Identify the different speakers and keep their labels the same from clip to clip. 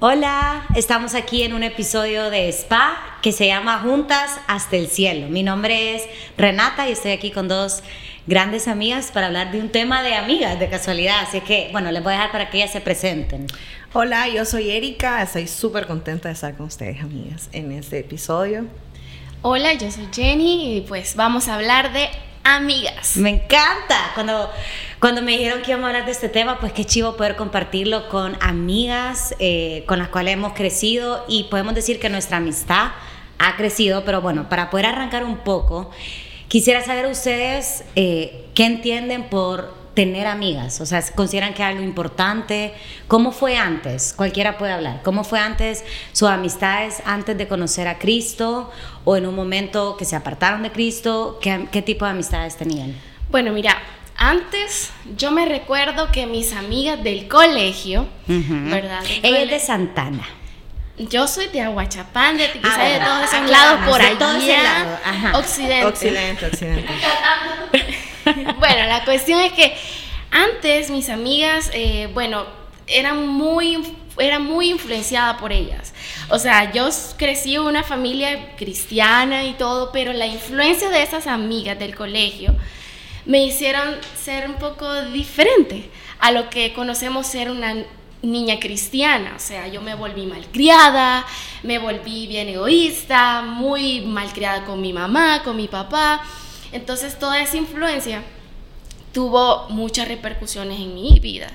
Speaker 1: Hola, estamos aquí en un episodio de Spa que se llama Juntas hasta el cielo. Mi nombre es Renata y estoy aquí con dos grandes amigas para hablar de un tema de amigas de casualidad. Así que, bueno, les voy a dejar para que ellas se presenten.
Speaker 2: Hola, yo soy Erika, estoy súper contenta de estar con ustedes, amigas, en este episodio.
Speaker 3: Hola, yo soy Jenny y pues vamos a hablar de amigas.
Speaker 1: Me encanta. Cuando, cuando me dijeron que íbamos a hablar de este tema, pues qué chivo poder compartirlo con amigas eh, con las cuales hemos crecido y podemos decir que nuestra amistad ha crecido, pero bueno, para poder arrancar un poco, quisiera saber ustedes eh, qué entienden por tener amigas? O sea, ¿consideran que es algo importante? ¿Cómo fue antes? Cualquiera puede hablar. ¿Cómo fue antes sus amistades antes de conocer a Cristo o en un momento que se apartaron de Cristo? ¿Qué, tipo de amistades tenían?
Speaker 3: Bueno, mira, antes yo me recuerdo que mis amigas del colegio, ¿verdad?
Speaker 1: Ella es de Santana.
Speaker 3: Yo soy de Aguachapán, de quizás ah, de todos esos lados por allá. Occidente.
Speaker 2: Occidente, occidente.
Speaker 3: bueno, la cuestión es que antes mis amigas, eh, bueno, eran muy, era muy influenciada por ellas. O sea, yo crecí en una familia cristiana y todo, pero la influencia de esas amigas del colegio me hicieron ser un poco diferente a lo que conocemos ser una niña cristiana, o sea, yo me volví malcriada, me volví bien egoísta, muy malcriada con mi mamá, con mi papá, entonces toda esa influencia tuvo muchas repercusiones en mi vida.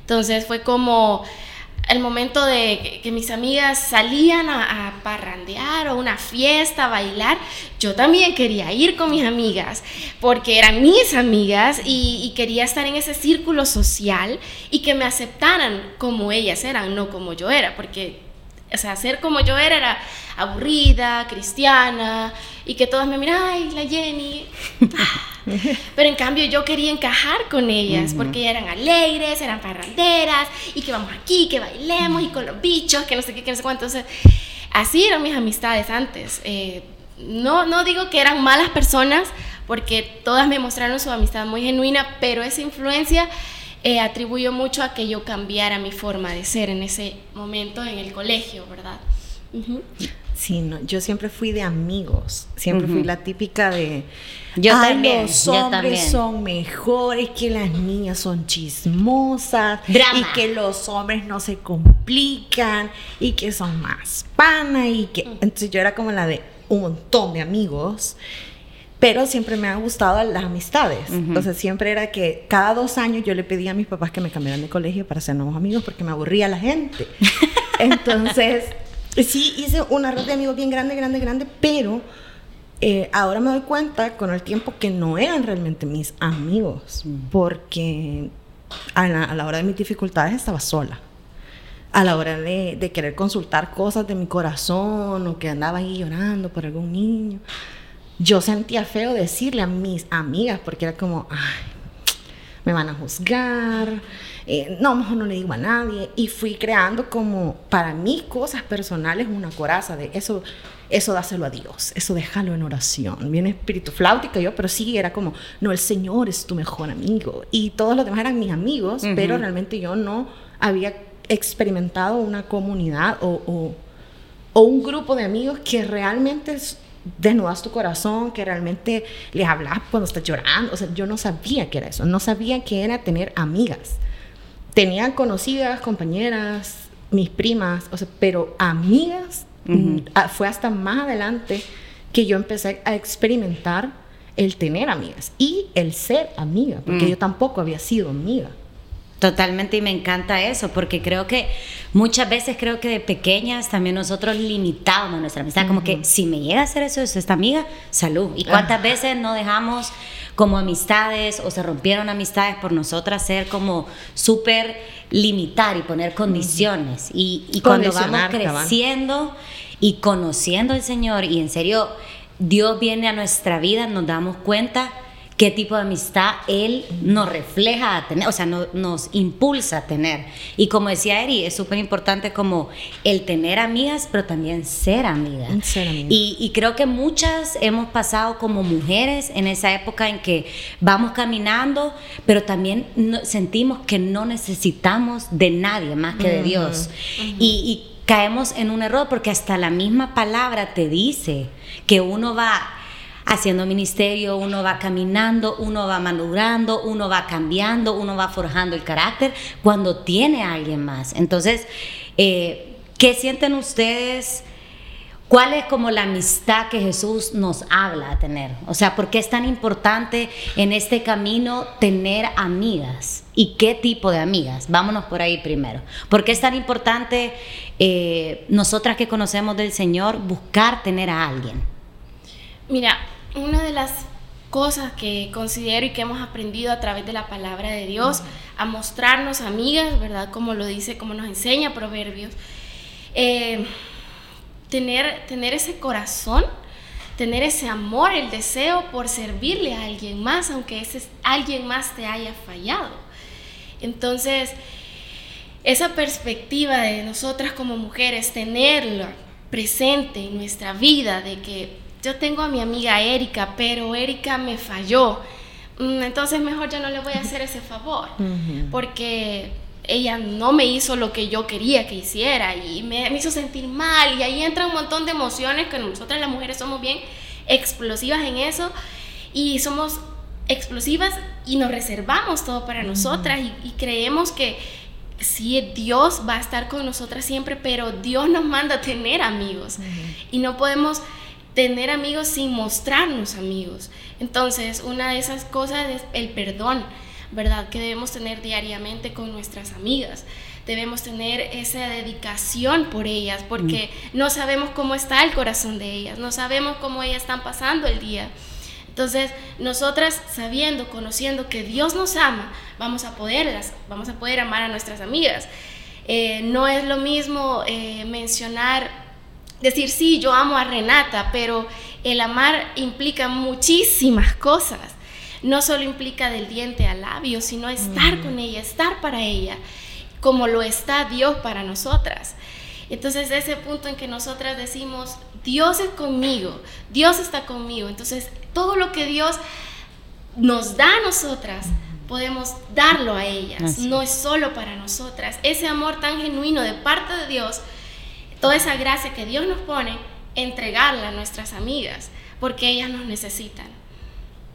Speaker 3: Entonces fue como el momento de que, mis amigas salían a, parrandear o una fiesta, a bailar, yo también quería ir con mis amigas, porque eran mis amigas y, quería estar en ese círculo social y que me aceptaran como ellas eran, no como yo era, porque, o ser como yo era era aburrida, cristiana, y que todas me miran, ay, la Jenny. Pero en cambio yo quería encajar con ellas, porque eran alegres, eran parranderas, y que vamos aquí, que bailemos, y con los bichos, que no sé qué, que no sé cuánto. Entonces, así eran mis amistades antes. Eh, no, no digo que eran malas personas, porque todas me mostraron su amistad muy genuina, pero esa influencia eh, atribuyó mucho a que yo cambiara mi forma de ser en ese momento en el colegio, ¿verdad?
Speaker 2: Sí, no, yo siempre fui de amigos, siempre fui la típica de
Speaker 1: yo también,
Speaker 2: los hombres son mejores, que las niñas son chismosas, y que los hombres no se complican, y que son más pana, y que entonces yo era como la de un montón de amigos pero siempre me han gustado las amistades. Entonces siempre era que cada dos años yo le pedía a mis papás que me cambiaran de colegio para ser nuevos amigos porque me aburría la gente. Entonces Sí, hice una red de amigos bien grande, grande, grande, pero eh, ahora me doy cuenta con el tiempo que no eran realmente mis amigos, mm. porque a la, hora de mis dificultades estaba sola. A la hora de, de, querer consultar cosas de mi corazón o que andaba ahí llorando por algún niño, yo sentía feo decirle a mis amigas porque era como, ay, me van a juzgar, eh, no, mejor no le digo a nadie. Y fui creando como para mí cosas personales una coraza de eso, eso dáselo a Dios, eso déjalo en oración. Bien espíritu flautica yo, pero sí era como, no, el Señor es tu mejor amigo. Y todos los demás eran mis amigos, pero realmente yo no había experimentado una comunidad o, o, o un grupo de amigos que realmente desnudas tu corazón, que realmente les hablas cuando estás llorando. O sea, yo no sabía que era eso, no sabía que era tener amigas. Tenía conocidas, compañeras, mis primas, o sea, pero amigas, mm, fue hasta más adelante que yo empecé a experimentar el tener amigas y el ser amiga, porque mm. yo tampoco había sido amiga.
Speaker 1: Totalmente y me encanta eso, porque creo que muchas veces creo que de pequeñas también nosotros limitábamos nuestra amistad, como que si me llega a hacer eso, es esta amiga, salud. ¿Y cuántas veces no dejamos como amistades o se rompieron amistades por nosotras ser como súper limitar y poner condiciones? Y, y cuando vamos creciendo y conociendo al Señor y en serio Dios viene a nuestra vida, nos damos cuenta qué tipo de amistad Él nos refleja a tener, o sea, nos impulsa a tener. Y como decía Eri, es súper importante como el tener amigas, pero también ser amigas. Y, y, creo que muchas hemos pasado como mujeres en esa época en que vamos caminando, pero también sentimos que no necesitamos de nadie más que de Dios. y, y caemos en un error porque hasta la misma palabra te dice que uno va haciendo ministerio, uno va caminando, uno va madurando, uno va cambiando, uno va forjando el carácter cuando tiene alguien más. Entonces, eh, ¿qué sienten ustedes? ¿Cuál es como la amistad que Jesús nos habla a tener? O sea, ¿por qué es tan importante en este camino tener amigas? ¿Y qué tipo de amigas? Vámonos por ahí primero. ¿Por qué es tan importante eh, nosotras que conocemos del Señor buscar tener a alguien?
Speaker 3: Mira, una de las cosas que considero y que hemos aprendido a través de la palabra de Dios, a mostrarnos amigas, ¿verdad? Como lo dice, como nos enseña Proverbios. Eh, tener, tener ese corazón, tener ese amor, el deseo por servirle a alguien más, aunque ese alguien más te haya fallado. Entonces, esa perspectiva de nosotras como mujeres, tenerla presente en nuestra vida, de que yo tengo a mi amiga Erika, pero Erika me falló, mm, entonces mejor yo no le voy a hacer ese favor, porque ella no me hizo lo que yo quería que hiciera y me, hizo sentir mal. Y ahí entra un montón de emociones que nosotras las mujeres somos bien explosivas en eso y somos explosivas y nos reservamos todo para nosotras y, creemos que sí, Dios va a estar con nosotras siempre, pero Dios nos manda a tener amigos y no podemos tener amigos sin mostrarnos amigos. Entonces, una de esas cosas es el perdón ¿verdad? Que debemos tener diariamente con nuestras amigas. Debemos tener esa dedicación por ellas, porque mm. no sabemos cómo está el corazón de ellas, no sabemos cómo ellas están pasando el día. Entonces, nosotras sabiendo, conociendo que Dios nos ama, vamos a poderlas, vamos a poder amar a nuestras amigas. Eh, no es lo mismo eh, mencionar, decir, sí, yo amo a Renata, pero el amar implica muchísimas cosas no solo implica del diente al labio, sino estar mm. con ella, estar para ella, como lo está Dios para nosotras. Entonces ese punto en que nosotras decimos, Dios es conmigo, Dios está conmigo. Entonces todo lo que Dios nos da a nosotras, podemos darlo a ellas. No es solo para nosotras. Ese amor tan genuino de parte de Dios, toda esa gracia que Dios nos pone, entregarla a nuestras amigas, porque ellas nos necesitan.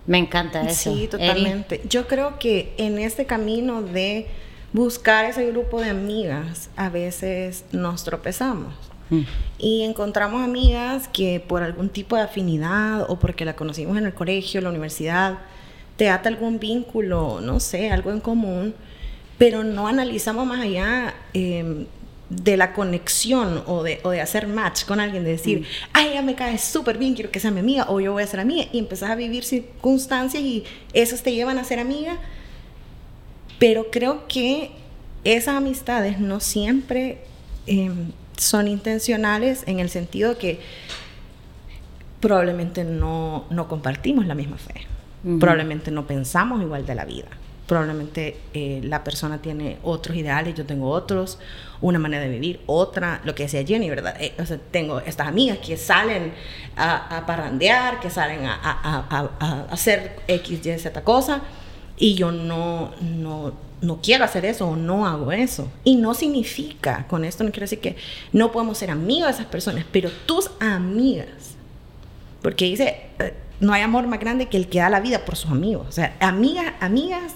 Speaker 1: Me encanta eso.
Speaker 2: Sí, totalmente. Yo creo que en este camino de buscar ese grupo de amigas, a veces nos tropezamos. Mm. Y encontramos amigas que por algún tipo de afinidad o porque la conocimos en el colegio, la universidad, te ata algún vínculo, no sé, algo en común, pero no analizamos más allá eh, de la conexión o de, o de, hacer match con alguien, de decir, mm. ay, ella me cae súper bien, quiero que sea mi amiga, o yo voy a ser amiga, y empezás a vivir circunstancias y esas te llevan a ser amiga. Pero creo que esas amistades no siempre em, son intencionales en el sentido que probablemente no, no compartimos la misma fe, probablemente no pensamos igual de la vida probablemente eh, la persona tiene otros ideales, yo tengo otros, una manera de vivir, otra, lo que decía Jenny, ¿verdad? Eh, o sea, tengo estas amigas que salen a, a parrandear, que salen a, a, a, hacer X, Y, Z cosa, y yo no, no, no quiero hacer eso o no hago eso. Y no significa, con esto no quiero decir que no podemos ser amigos de esas personas, pero tus amigas, porque dice, eh, no hay amor más grande que el que da la vida por sus amigos. O sea, amigas, amigas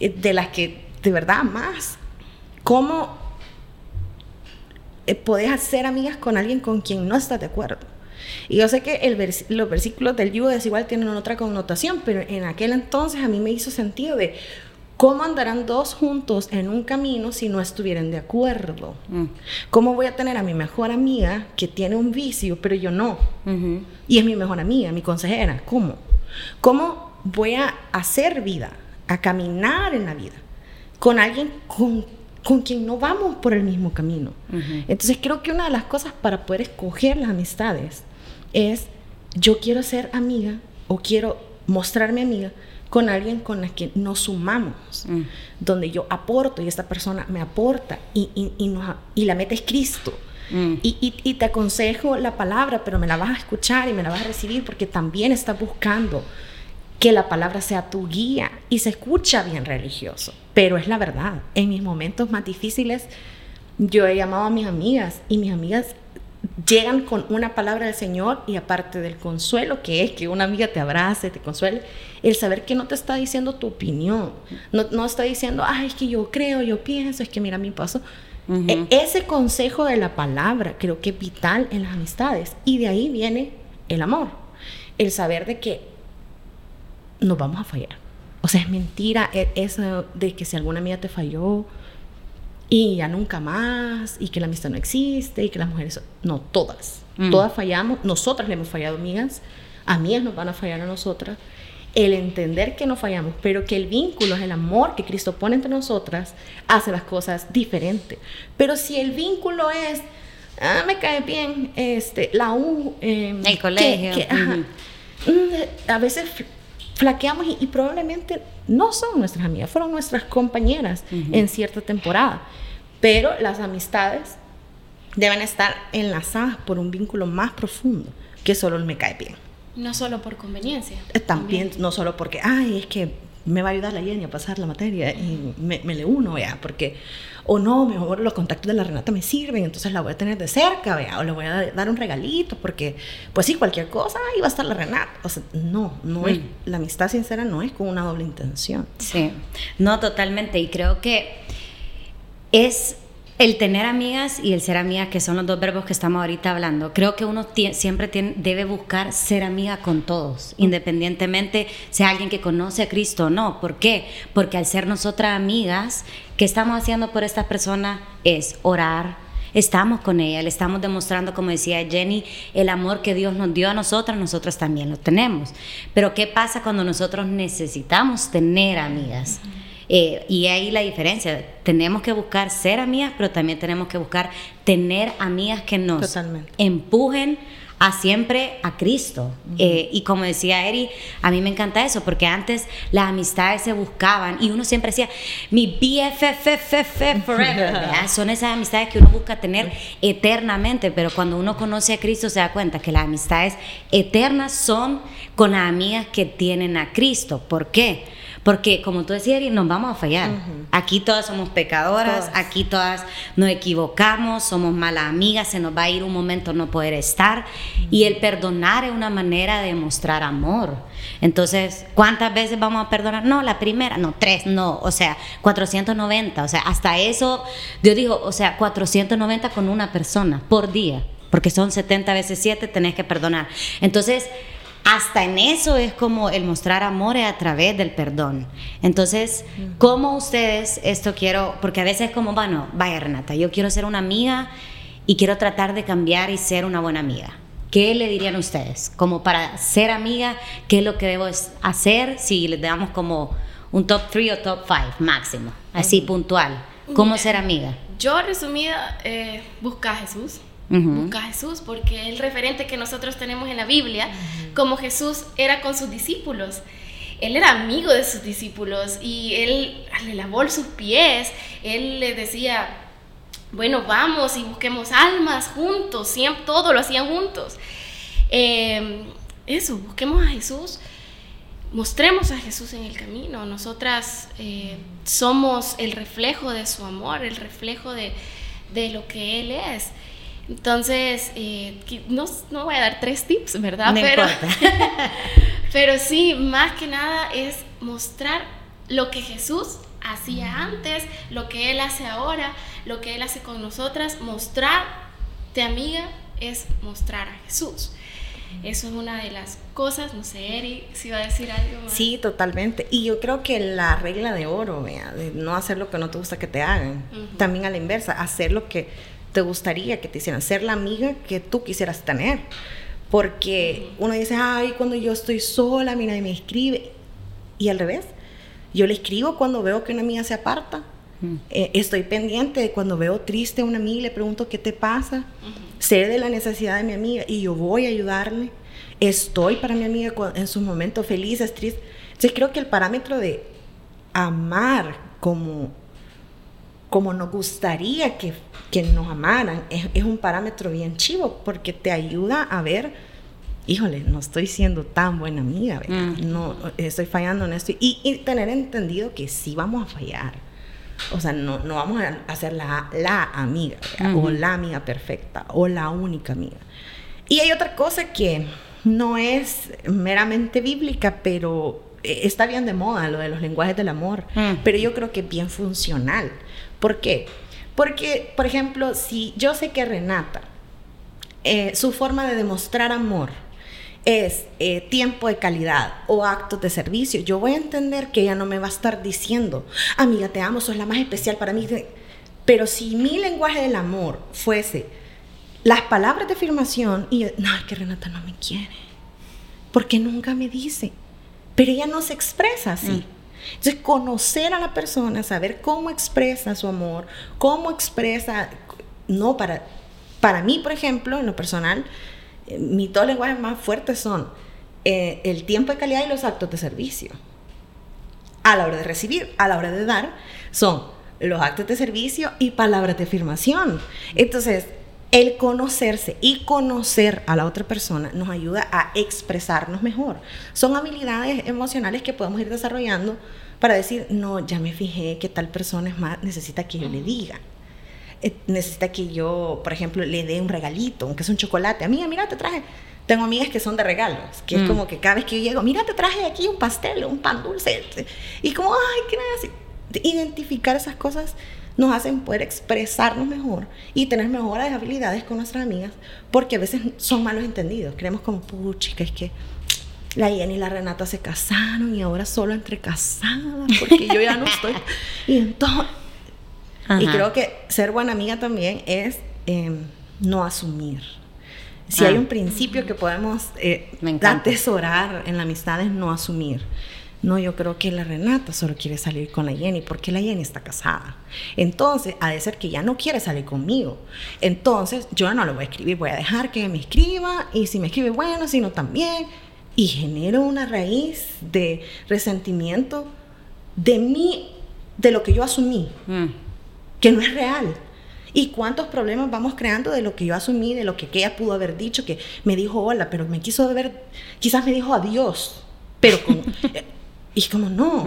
Speaker 2: eh, de las que de verdad más. ¿Cómo eh, podés hacer amigas con alguien con quien no estás de acuerdo? Y yo sé que el los versículos del yugo desigual tienen otra connotación, pero en aquel entonces a mí me hizo sentido de cómo andarán dos juntos en un camino si no estuvieran de acuerdo. Mm. ¿Cómo voy a tener a mi mejor amiga que tiene un vicio, pero yo no? Y es mi mejor amiga, mi consejera. ¿Cómo? ¿Cómo voy a hacer vida? a caminar en la vida con alguien con, con quien no vamos por el mismo camino. Entonces creo que una de las cosas para poder escoger las amistades es yo quiero ser amiga o quiero mostrarme amiga con alguien con la que nos sumamos, mm. donde yo aporto y esta persona me aporta y, y, y, la meta es Cristo. Mm. Y, y, te aconsejo la palabra, pero me la vas a escuchar y me la vas a recibir porque también estás buscando que la palabra sea tu guía y se escucha bien religioso, pero es la verdad. En mis momentos más difíciles, yo he llamado a mis amigas y mis amigas llegan con una palabra del Señor y aparte del consuelo que es que una amiga te abrace, te consuele, el saber que no te está diciendo tu opinión, no, no está diciendo, ay, es que yo creo, yo pienso, es que mira mi paso. E, ese consejo de la palabra creo que es vital en las amistades y de ahí viene el amor, el saber de que nos vamos a fallar. O sea, es mentira e, eso de que si alguna amiga te falló, y ya nunca más, y que la amistad no existe, y que las mujeres... No, todas. Mm. Todas fallamos, nosotras le hemos fallado amigas, amigas nos van a fallar a nosotras. El entender que no fallamos, pero que el vínculo es el amor que Cristo pone entre nosotras, hace las cosas diferentes. Pero si el vínculo es, ah, me cae bien, este, la U,
Speaker 1: em, el colegio.
Speaker 2: Mm, a veces flaqueamos y, probablemente no son nuestras amigas, fueron nuestras compañeras en cierta temporada. Pero las amistades deben estar enlazadas por un vínculo más profundo que solo el me cae bien.
Speaker 3: No solo por conveniencia.
Speaker 2: Eh, también, no solo porque, ay, es que me va a ayudar la Jenny a pasar la materia y me, me le uno, vea, porque, o no, mejor los contactos de la Renata me sirven, entonces la voy a tener de cerca, vea, o le voy a dar un regalito, porque, pues sí, cualquier cosa, ahí va a estar la Renata. O sea, no, no es, mm. la amistad sincera no es con una doble intención.
Speaker 1: Sí, no, totalmente, y creo que es el tener amigas y el ser amiga, que son los dos verbos que estamos ahorita hablando, creo que uno siempre debe buscar ser amiga con todos, independientemente sea alguien que conoce a Cristo o no. ¿Por qué? Porque al ser nosotras amigas, ¿qué estamos haciendo por esta persona? Es orar, estamos con ella, le estamos demostrando, como decía Jenny, el amor que Dios nos dio a nosotras, nosotros también lo tenemos. Pero ¿qué pasa cuando nosotros necesitamos tener amigas? Eh, y ahí la diferencia. Tenemos que buscar ser amigas, pero también tenemos que buscar tener amigas que nos empujen a siempre a Cristo. Eh, y como decía Eri, a mí me encanta eso, porque antes las amistades se buscaban y uno siempre decía, mi BFFFF forever. Son esas amistades que uno busca tener eternamente, pero cuando uno conoce a Cristo se da cuenta que las amistades eternas son con las amigas que tienen a Cristo. ¿Por qué? Porque como tú decías, nos vamos a fallar. Aquí todas somos pecadoras, aquí todas nos equivocamos, somos malas amigas, se nos va a ir un momento no poder estar. Y el perdonar es una manera de mostrar amor. Entonces, ¿cuántas veces vamos a perdonar? No, la primera, no, tres, no, o sea, 490, o sea, hasta eso, Dios dijo, o sea, 490 con una persona por día, porque son 70 veces 7, tenés que perdonar. Entonces, hasta en eso es como el mostrar amor a través del perdón. Entonces, ¿cómo ustedes, esto quiero, porque a veces es como, bueno, vaya Renata, yo quiero ser una amiga y quiero tratar de cambiar y ser una buena amiga. ¿Qué le dirían ustedes? Como para ser amiga, ¿qué es lo que debo hacer si les damos como un top 3 o top 5 máximo? Así puntual. ¿Cómo ser amiga?
Speaker 3: Yo resumida, eh, busca a Jesús Busca a Jesús, porque es el referente que nosotros tenemos en la Biblia, como Jesús era con sus discípulos. Él era amigo de sus discípulos y él le lavó sus pies, él le decía, bueno, vamos y busquemos almas juntos, siempre, todo lo hacían juntos. Em, eso, busquemos a Jesús, mostremos a Jesús en el camino. Nosotras eh, somos el reflejo de su amor, el reflejo de, de lo que Él es. Entonces, eh, no, no, voy a dar tres tips, ¿verdad? pero, pero sí, más que nada es mostrar lo que Jesús hacía antes, lo que Él hace ahora, lo que Él hace con nosotras. Mostrarte, amiga, es mostrar a Jesús. Eso es una de las cosas, no sé, Eri, si va a decir algo más.
Speaker 2: Sí, totalmente. Y yo creo que la regla de oro, vea, de no hacer lo que no te gusta que te hagan, también a la inversa, hacer lo que te gustaría que te hicieran, ser la amiga que tú quisieras tener. Porque uno dice, ay, cuando yo estoy sola, mira, y me escribe. Y al revés, yo le escribo cuando veo que una amiga se aparta. Eh, estoy pendiente de cuando veo triste a una amiga y le pregunto qué te pasa. Sé de la necesidad de mi amiga y yo voy a ayudarle. Estoy para mi amiga en sus momentos felices, tristes. Entonces creo que el parámetro de amar como, como nos gustaría que, que nos amaran es, es, un parámetro bien chivo porque te ayuda a ver, híjole, no estoy siendo tan buena amiga, mm. no estoy fallando en esto y, y, tener entendido que sí vamos a fallar. O sea, no, no vamos a ser la, la amiga o la amiga perfecta o la única amiga. Y hay otra cosa que no es meramente bíblica, pero eh, está bien de moda lo de los lenguajes del amor, mm. pero yo creo que es bien funcional. ¿Por qué? Porque, por ejemplo, si yo sé que Renata, eh, su forma de demostrar amor es eh, tiempo de calidad o actos de servicio, yo voy a entender que ella no me va a estar diciendo, amiga, te amo, sos la más especial para mí. Pero si mi lenguaje del amor fuese las palabras de afirmación y no, es que Renata no me quiere, porque nunca me dice, pero ella no se expresa así. Mm. Entonces, conocer a la persona, saber cómo expresa su amor, cómo expresa, no para, para mí, por ejemplo, en lo personal, eh, mis dos lenguajes más fuertes son eh, el tiempo de calidad y los actos de servicio. A la hora de recibir, a la hora de dar, son los actos de servicio y palabras de afirmación. Entonces, el conocerse y conocer a la otra persona nos ayuda a expresarnos mejor. Son habilidades emocionales que podemos ir desarrollando para decir, no, ya me fijé que tal persona es más, necesita que yo le diga. Eh, necesita que yo, por ejemplo, le dé un regalito, aunque es un chocolate. Amiga, mira, te traje. Tengo amigas que son de regalos, que es mm. como que cada vez que yo llego, mira, te traje aquí un pastel, un pan dulce. Y como, ay, qué nada Identificar esas cosas nos hacen poder expresarnos mejor y tener mejores habilidades con nuestras amigas, porque a veces son malos entendidos. Creemos como, puchica, es que la Jenny y la Renata se casaron y ahora solo entre casadas, porque yo ya no estoy. Y entonces. Y creo que ser buena amiga también es em, no asumir. Si hay ah. un principio que podemos eh, atesorar en la amistad es no asumir. No, yo creo que la Renata solo quiere salir con la Jenny porque la Jenny está casada. Entonces, ha de ser que ya no quiere salir conmigo. Entonces, yo no lo voy a escribir, voy a dejar que me escriba y si me escribe, bueno, si no, también. Y genero una raíz de resentimiento de mí, de lo que yo asumí, mm. que no es real. ¿Y cuántos problemas vamos creando de lo que yo asumí, de lo que ella pudo haber dicho, que me dijo hola, pero me quiso ver, quizás me dijo adiós, pero con, Y como, no.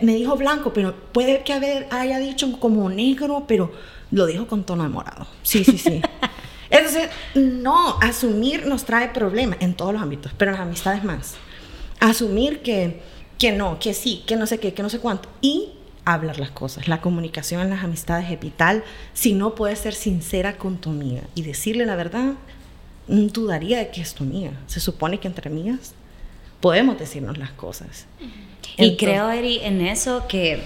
Speaker 2: Me dijo blanco, pero puede que haber, haya dicho como negro, pero lo dijo con tono de morado. Sí, sí, sí. Entonces, no, asumir nos trae problemas en todos los ámbitos, pero en las amistades más. Asumir que, que no, que sí, que no sé qué, que no sé cuánto. Y hablar las cosas. La comunicación en las amistades es vital. Si no puedes ser sincera con tu amiga y decirle la verdad, dudaría de que es tu amiga. Se supone que entre amigas podemos decirnos las cosas.
Speaker 1: y creo, Eri, en eso que,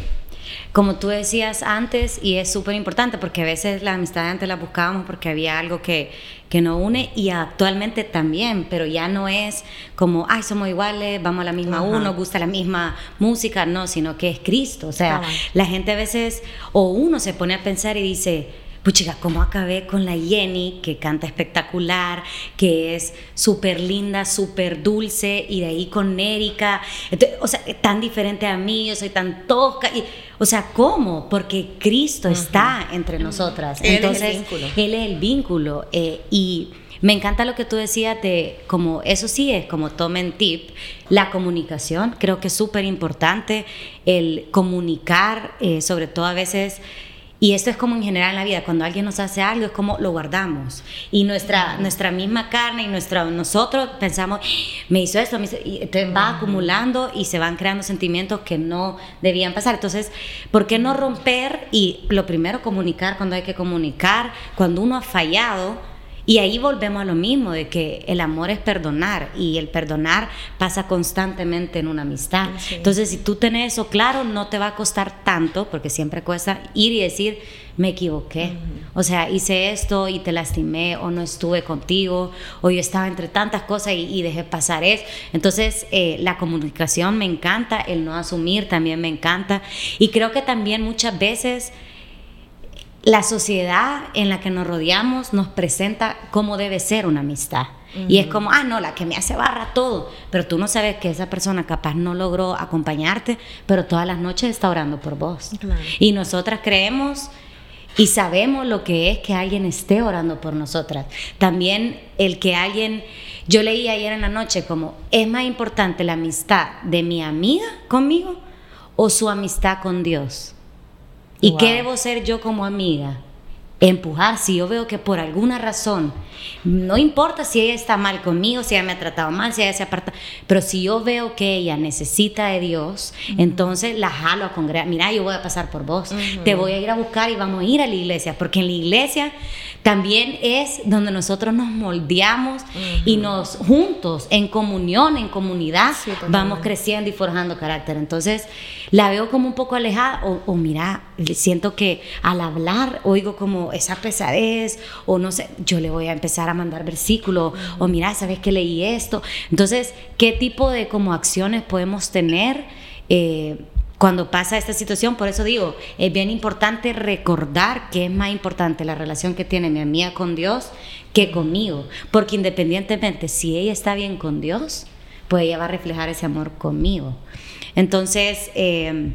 Speaker 1: como tú decías antes, y es súper importante, porque a veces la amistad antes la buscábamos porque había algo que, que nos une y actualmente también, pero ya no es como, ay, somos iguales, vamos a la misma uno, nos gusta la misma música, no, sino que es Cristo. O sea, la gente a veces, o uno se pone a pensar y dice, puchiga, ¿cómo acabé con la Jenny, que canta espectacular, que es súper linda, súper dulce, y de ahí con Erika, o sea, tan diferente a mí, yo soy tan tosca, y, o sea, ¿cómo? Porque Cristo está entre nosotras. Entonces, él es el vínculo. Él es el vínculo, eh, y... Me encanta lo que tú decías de como eso sí es como tomen tip, la comunicación, creo que es súper importante el comunicar, eh, sobre todo a veces y esto es como en general en la vida, cuando alguien nos hace algo es como lo guardamos. Y nuestra, nuestra misma carne y nuestra, nosotros pensamos, me hizo esto, y entonces va acumulando y se van creando sentimientos que no debían pasar. Entonces, ¿por qué no romper? Y lo primero, comunicar cuando hay que comunicar, cuando uno ha fallado y ahí volvemos a lo mismo, de que el amor es perdonar y el perdonar pasa constantemente en una amistad. Entonces, si tú tenés eso claro, no te va a costar tanto, porque siempre cuesta ir y decir, me equivoqué. O sea, hice esto y te lastimé, o no estuve contigo, o yo estaba entre tantas cosas y, dejé pasar eso. Entonces, eh, la comunicación me encanta, el no asumir también me encanta. Y creo que también muchas veces la sociedad en la que nos rodeamos nos presenta cómo debe ser una amistad. Y es como, ah, no, la que me hace barra todo. Pero tú no sabes que esa persona capaz no logró acompañarte, pero todas las noches está orando por vos. Y nosotras creemos y sabemos lo que es que alguien esté orando por nosotras. También el que alguien, yo leí ayer en la noche como, es más importante la amistad de mi amiga conmigo o su amistad con Dios. ¿Y qué debo ser yo como amiga? Empujar. Si yo veo que por alguna razón, no importa si ella está mal conmigo, si ella me ha tratado mal, si ella se aparta, pero si yo veo que ella necesita de Dios, entonces la jalo a congregar, mira, yo voy a pasar por vos, te voy a ir a buscar y vamos a ir a la iglesia, porque en la iglesia también es donde nosotros nos moldeamos y nos juntos, en comunión, en comunidad, vamos creciendo y forjando carácter. Entonces, la veo como un poco alejada o, mira, siento que al hablar oigo como esa pesadez o no sé, yo le voy a empezar a mandar versículos o mira, ¿sabes que leí esto? Entonces, ¿qué tipo de como acciones podemos tener? Eh, cuando pasa esta situación, por eso digo, es bien importante recordar que es más importante la relación que tiene mi amiga con Dios que conmigo, porque independientemente si ella está bien con Dios, pues ella va a reflejar ese amor conmigo. Entonces, eh,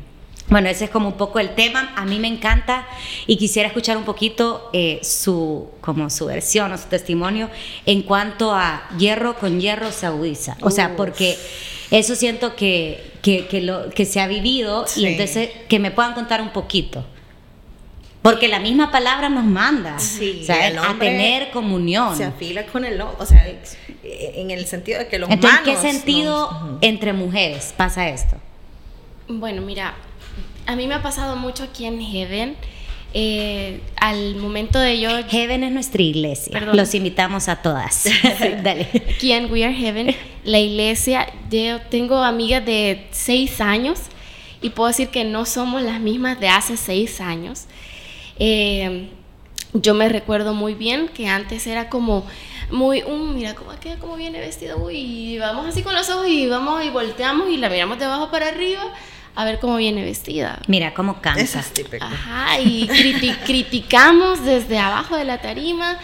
Speaker 1: bueno, ese es como un poco el tema. A mí me encanta y quisiera escuchar un poquito eh, su, como su versión o su testimonio en cuanto a hierro con hierro se agudiza. O sea, porque eso siento que, que, lo, que se ha vivido y entonces que me puedan contar un poquito. Porque la misma palabra nos manda a tener comunión.
Speaker 2: Se afila con el o sea, en el sentido de que los
Speaker 1: Entonces, ¿En qué sentido entre mujeres pasa esto?
Speaker 3: Bueno, mira, a mí me ha pasado mucho aquí en Heaven. Eh, al momento de yo...
Speaker 1: Heaven es nuestra iglesia. Los invitamos a todas.
Speaker 3: Dale. Aquí en We Are Heaven, la iglesia, yo tengo amigas de seis años y puedo decir que no somos las mismas de hace seis años. Eh, yo me recuerdo muy bien que antes era como muy, um, mira cómo, cómo viene vestida, uy, y vamos así con los ojos y vamos y volteamos y la miramos de abajo para arriba a ver cómo viene vestida.
Speaker 1: Mira cómo cansa.
Speaker 3: Ajá, y criticamos desde abajo de la tarima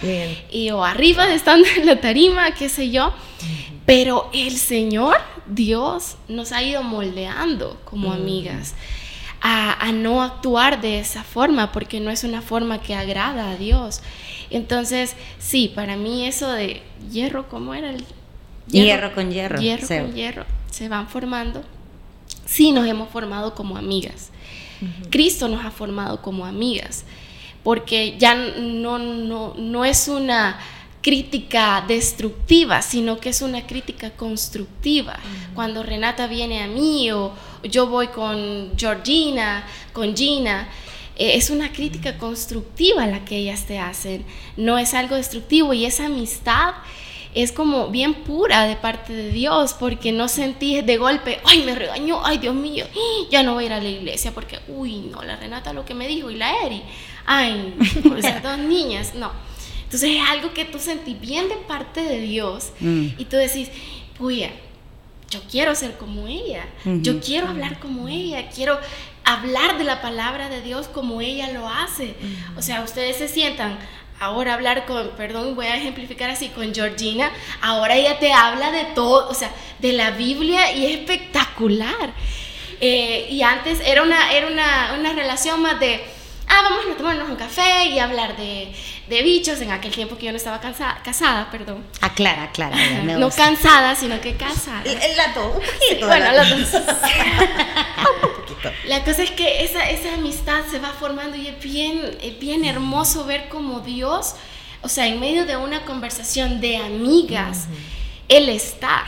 Speaker 3: y o arriba de estando en la tarima, qué sé yo. Pero el Señor, Dios, nos ha ido moldeando como amigas. A, no actuar de esa forma, porque no es una forma que agrada a Dios. Entonces, sí, para mí eso de hierro, ¿cómo era el
Speaker 1: hierro? con hierro.
Speaker 3: Hierro con hierro. Se van formando sí nos hemos formado como amigas. Cristo nos ha formado como amigas, porque ya no, no, no es una crítica destructiva, sino que es una crítica constructiva. Cuando Renata viene a mí o yo voy con Georgina, con Gina, eh, es una crítica constructiva la que ellas te hacen, no es algo destructivo y esa amistad es como bien pura de parte de Dios, porque no sentí de golpe, ay, me regañó, ay, Dios mío, ya no voy a ir a la iglesia, porque, uy, no, la Renata lo que me dijo, y la Eri, ay, por esas dos niñas, no. Entonces es algo que tú sentí bien de parte de Dios, mm. y tú decís, uy, yo quiero ser como ella, yo quiero hablar como ella, quiero hablar de la palabra de Dios como ella lo hace. O sea, ustedes se sientan ahora hablar con, perdón, voy a ejemplificar así, con Georgina, ahora ella te habla de todo, o sea, de la Biblia y es espectacular. Eh, y antes era, una, era una, una relación más de, ah, vamos a tomarnos un café y hablar de, de bichos, en aquel tiempo que yo no estaba casada, casada perdón.
Speaker 1: Aclara, aclara.
Speaker 3: no cansada, sino que casada.
Speaker 2: La dos, un poquito.
Speaker 3: bueno, la dos. La cosa es que esa, esa amistad se va formando y es bien, es bien hermoso ver cómo Dios, o sea, en medio de una conversación de amigas, Él está.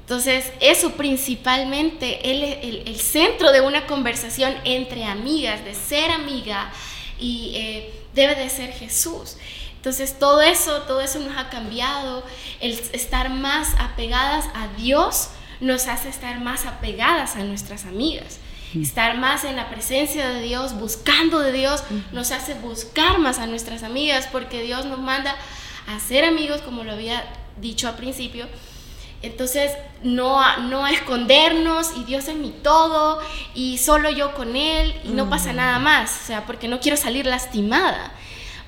Speaker 3: Entonces, eso principalmente, él, el, el, centro de una conversación entre amigas, de ser amiga, y eh, debe de ser Jesús. Entonces todo eso, todo eso nos ha cambiado. El estar más apegadas a Dios nos hace estar más apegadas a nuestras amigas. Estar más en la presencia de Dios, buscando de Dios, nos hace buscar más a nuestras amigas porque Dios nos manda a ser amigos, como lo había dicho al principio. Entonces, no a, no escondernos y Dios es mi todo y solo yo con Él y no pasa nada más, o sea, porque no quiero salir lastimada.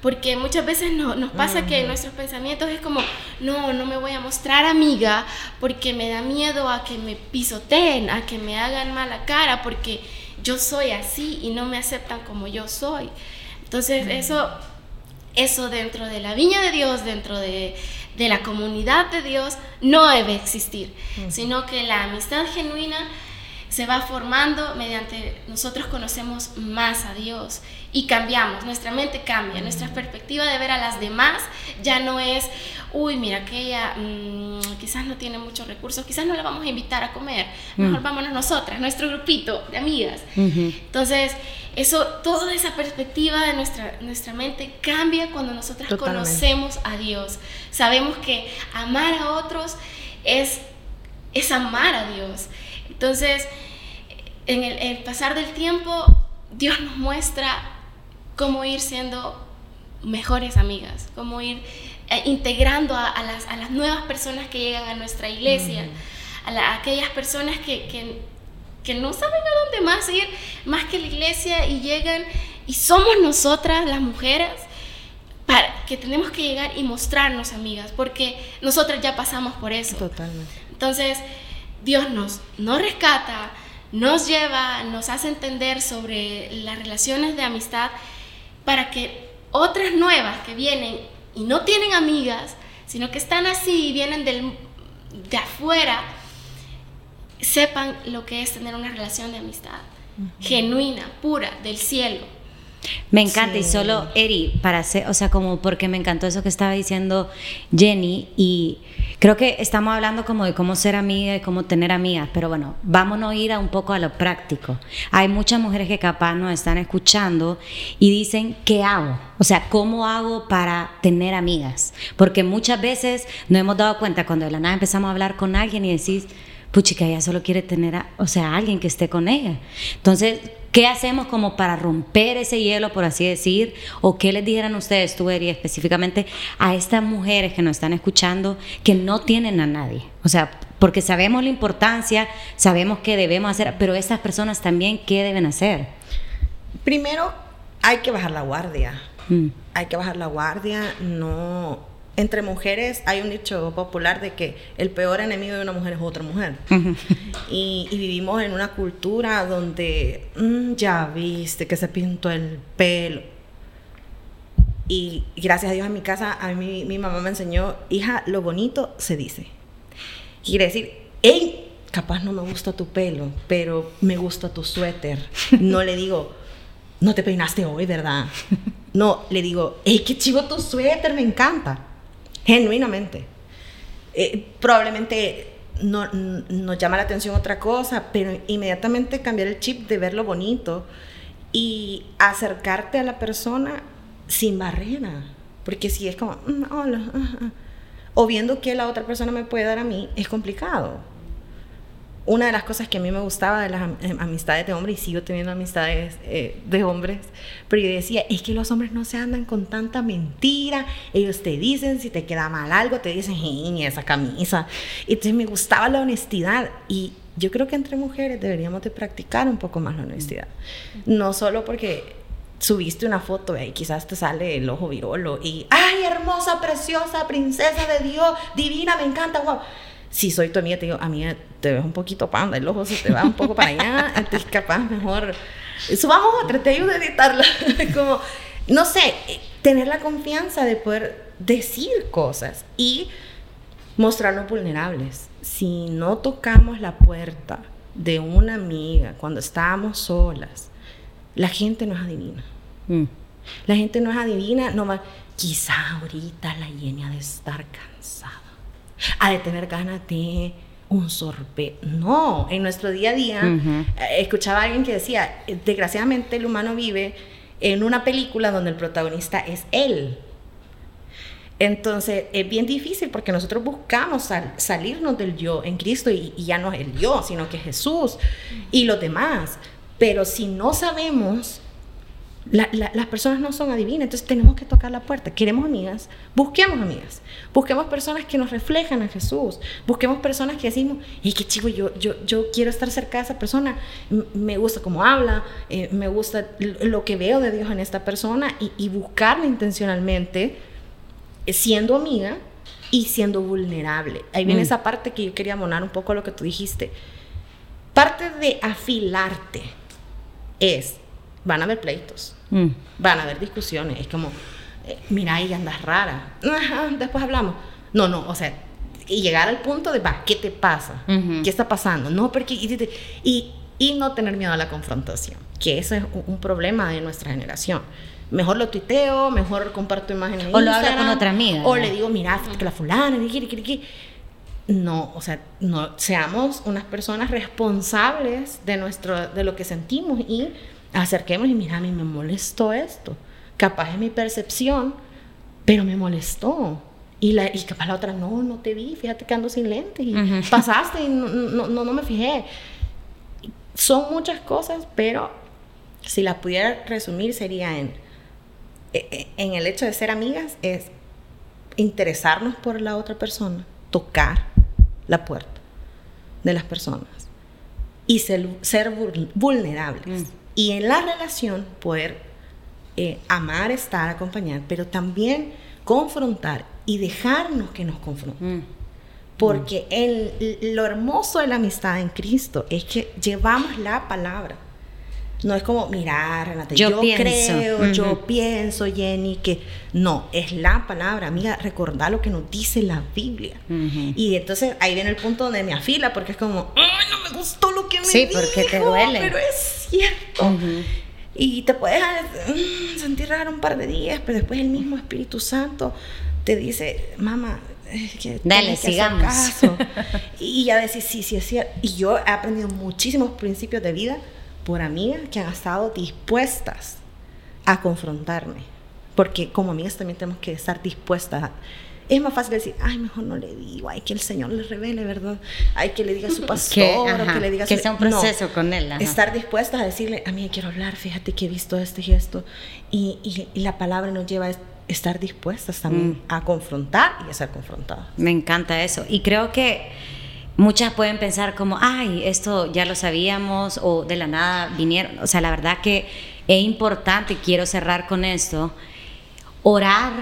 Speaker 3: Porque muchas veces no, nos pasa que nuestros pensamientos es como, no, no me voy a mostrar amiga porque me da miedo a que me pisoteen, a que me hagan mala cara, porque yo soy así y no me aceptan como yo soy. Entonces eso, eso dentro de la viña de Dios, dentro de, la comunidad de Dios, no debe existir, sino que la amistad genuina se va formando mediante nosotros conocemos más a Dios y cambiamos, nuestra mente cambia, nuestra perspectiva de ver a las demás ya no es, uy, mira, aquella mm, quizás no tiene muchos recursos, quizás no la vamos a invitar a comer, mejor mm. vámonos nosotras, nuestro grupito de amigas. Entonces, eso, toda esa perspectiva de nuestra, nuestra mente cambia cuando nosotras conocemos a Dios. Sabemos que amar a otros es, es amar a Dios. Entonces, en el, pasar del tiempo, Dios nos muestra cómo ir siendo mejores amigas, cómo ir eh, integrando a, las, nuevas personas que llegan a nuestra iglesia, a, aquellas personas que, no saben a dónde más ir, más que la iglesia, y llegan, y somos nosotras las mujeres para, que tenemos que llegar y mostrarnos amigas, porque nosotras ya pasamos por eso.
Speaker 2: Totalmente.
Speaker 3: Entonces, Dios nos, nos rescata, nos lleva, nos hace entender sobre las relaciones de amistad para que otras nuevas que vienen y no tienen amigas, sino que están así y vienen del, de afuera, sepan lo que es tener una relación de amistad genuina, pura, del cielo.
Speaker 1: Me encanta y solo Eri, para hacer, o sea, como porque me encantó eso que estaba diciendo Jenny y creo que estamos hablando como de cómo ser amiga y cómo tener amigas, pero bueno, vámonos a ir a un poco a lo práctico. Hay muchas mujeres que capaz nos están escuchando y dicen, ¿qué hago? O sea, ¿cómo hago para tener amigas? Porque muchas veces nos hemos dado cuenta cuando de la nada empezamos a hablar con alguien y decís, puchica, ella solo quiere tener, o sea, alguien que esté con ella. Entonces, ¿qué hacemos como para romper ese hielo, por así decir? ¿O qué les dijeran ustedes, tú, Eri, específicamente a estas mujeres que nos están escuchando que no tienen a nadie? O sea, porque sabemos la importancia, sabemos qué debemos hacer, pero estas personas también, ¿qué deben hacer?
Speaker 2: Primero, hay que bajar la guardia. Mm. Hay que bajar la guardia, no entre mujeres hay un dicho popular de que el peor enemigo de una mujer es otra mujer. y, vivimos en una cultura donde mm, ya viste que se pintó el pelo. Y gracias a Dios en mi casa, a mí mi mamá me enseñó, hija, lo bonito se dice. Quiere decir, hey, capaz no me gusta tu pelo, pero me gusta tu suéter. No le digo, no te peinaste hoy, ¿verdad? No, le digo, hey, qué chivo tu suéter, me encanta genuinamente. Eh, probablemente no, nos llama la atención otra cosa, pero inmediatamente cambiar el chip de ver lo bonito y acercarte a la persona sin barrera. Porque si es como, mm, hola, o viendo que la otra persona me puede dar a mí, es complicado una de las cosas que a mí me gustaba de las amistades de hombres, y sigo teniendo amistades eh, de hombres, pero yo decía, es que los hombres no se andan con tanta mentira, ellos te dicen si te queda mal algo, te dicen, esa camisa. Entonces me gustaba la honestidad y yo creo que entre mujeres deberíamos de practicar un poco más la honestidad. No solo porque subiste una foto y quizás te sale el ojo virolo y, ay, hermosa, preciosa, princesa de Dios, divina, me encanta, wow si soy tu amiga, te digo, amiga, te ves un poquito panda, el ojo se te va un poco para allá, entonces capaz mejor subamos otra, te ayudo a editarla. Como, no sé, tener la confianza de poder decir cosas y mostrarnos vulnerables. Si no tocamos la puerta de una amiga cuando estábamos solas, la gente no es adivina. Mm. La gente no es adivina, nomás, quizá ahorita la llena de estar cansada a de tener ganas de un sorbet. No, en nuestro día a día, eh, escuchaba a alguien que decía, desgraciadamente el humano vive en una película donde el protagonista es él. Entonces es bien difícil porque nosotros buscamos salirnos del yo en Cristo y, y, ya no es el yo, sino que es Jesús y los demás. Pero si no sabemos las personas no son adivinas, entonces tenemos que tocar la puerta. Queremos amigas, busquemos amigas, busquemos personas que nos reflejan a Jesús, busquemos personas que decimos, y qué chico, yo, yo, yo quiero estar cerca de esa persona, me gusta cómo habla, eh, me gusta lo que veo de Dios en esta persona y, y buscarla intencionalmente, eh, siendo amiga y siendo vulnerable. Ahí viene mm. esa parte que yo quería monar un poco a lo que tú dijiste. Parte de afilarte es, van a haber pleitos Mm. Van a haber discusiones. Es como, eh, mira, ahí andas rara. después hablamos. No, no, o sea, y llegar al punto de, va, ¿qué te pasa? ¿Qué está pasando? No, porque. Y, y, no tener miedo a la confrontación, que eso es un, problema de nuestra generación. Mejor lo tuiteo, mejor comparto imágenes.
Speaker 1: O lo hablo con otra amiga.
Speaker 2: O le digo, mira, que la fulana, no, o sea, no seamos unas personas responsables de nuestro de lo que sentimos y acerquemos y mira, a mí me molestó esto. Capaz es mi percepción, pero me molestó. Y, la, y capaz la otra, no, no te vi, fíjate que ando sin lentes y pasaste y no, no, no, me fijé. Son muchas cosas, pero si la pudiera resumir sería en, e, e, en el hecho de ser amigas, es interesarnos por la otra persona, tocar la puerta de las personas y ser, ser vulnerables. Mm y en la relación poder eh, amar, estar, acompañar, pero también confrontar y dejarnos que nos confronten. Mm. Porque el, lo hermoso de la amistad en Cristo es que llevamos la palabra. No es como, mirar, Renata, yo, creo, yo pienso, Jenny, que no, es la palabra, amiga, recordar lo que nos dice la Biblia. Y entonces ahí viene el punto donde me afila, porque es como, ay, no me gustó lo que me sí, porque te duele. Pero es cierto. Y te puedes mm, sentir raro un par de días, pero después el mismo Espíritu Santo te dice, mamá, que
Speaker 1: Dale, sigamos.
Speaker 2: Caso. y ya decís, sí, sí, es cierto. Y yo he aprendido muchísimos principios de vida por amigas que han estado dispuestas a confrontarme. Porque como amigas también tenemos que estar dispuestas a es más fácil decir, ay, mejor no le digo, ay, que el Señor le revele, ¿verdad? Ay, que le diga a su pastor, que, le diga a
Speaker 1: su... Que sea un proceso con él.
Speaker 2: Estar dispuesta a decirle, a mí quiero hablar, fíjate que he visto esto y esto. Y, la palabra nos lleva a estar dispuestas también mm. a confrontar y a ser confrontadas.
Speaker 1: Me encanta eso. Y creo que muchas pueden pensar como, ay, esto ya lo sabíamos o de la nada vinieron. O sea, la verdad que es importante, quiero cerrar con esto, orar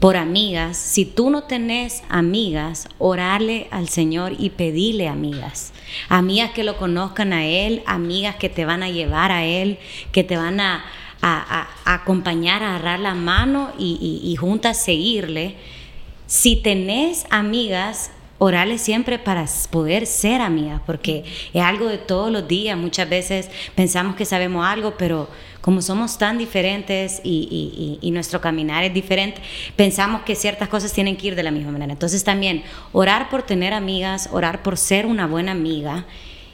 Speaker 1: por amigas. Si tú no tenés amigas, orarle al Señor y pedirle amigas. Amigas que lo conozcan a Él, amigas que te van a llevar a Él, que te van a, acompañar, a agarrar la mano y, y juntas seguirle. Si tenés amigas, orarle siempre para poder ser amigas, porque es algo de todos los días. Muchas veces pensamos que sabemos algo, pero como somos tan diferentes y, nuestro caminar es diferente, pensamos que ciertas cosas tienen que ir de la misma manera. Entonces también orar por tener amigas, orar por ser una buena amiga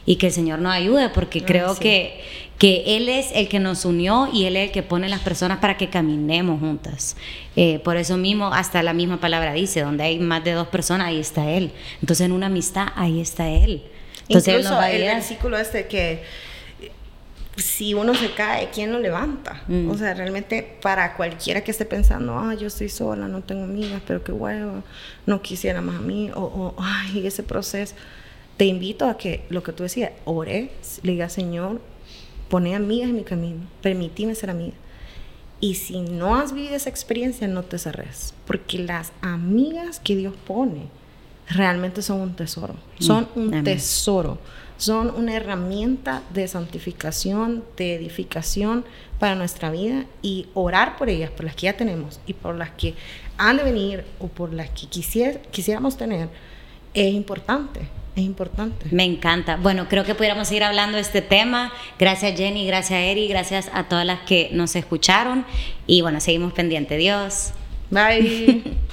Speaker 1: y que el Señor nos ayude, porque creo que, que Él es el que nos unió y Él es el que pone las personas para que caminemos juntas. Eh, por eso mismo, hasta la misma palabra dice, donde hay más de dos personas, ahí está Él. Entonces en una amistad, ahí está Él. Entonces,
Speaker 2: Incluso el versículo este que si uno se cae, ¿quién lo levanta? Mm. O sea, realmente para cualquiera que esté pensando, ah, yo estoy sola, no tengo amigas, pero qué huevo, no quisiera más a mí, o, o ay, ese proceso. Te invito a que lo que tú decías, ore, le diga, Señor, pone amigas en mi camino, permíteme ser amiga. Y si no has vivido esa experiencia, no te cerres, porque las amigas que Dios pone realmente son un tesoro, son un tesoro son una herramienta de santificación, de edificación para nuestra vida y orar por ellas, por las que ya tenemos y por las que han de venir o por las que quisiéramos tener, es importante. Es importante.
Speaker 1: Me encanta. Bueno, creo que pudiéramos seguir hablando de este tema. Gracias Jenny, gracias Eri, gracias a todas las que nos escucharon. Y bueno, seguimos pendientes. Dios.
Speaker 2: Bye.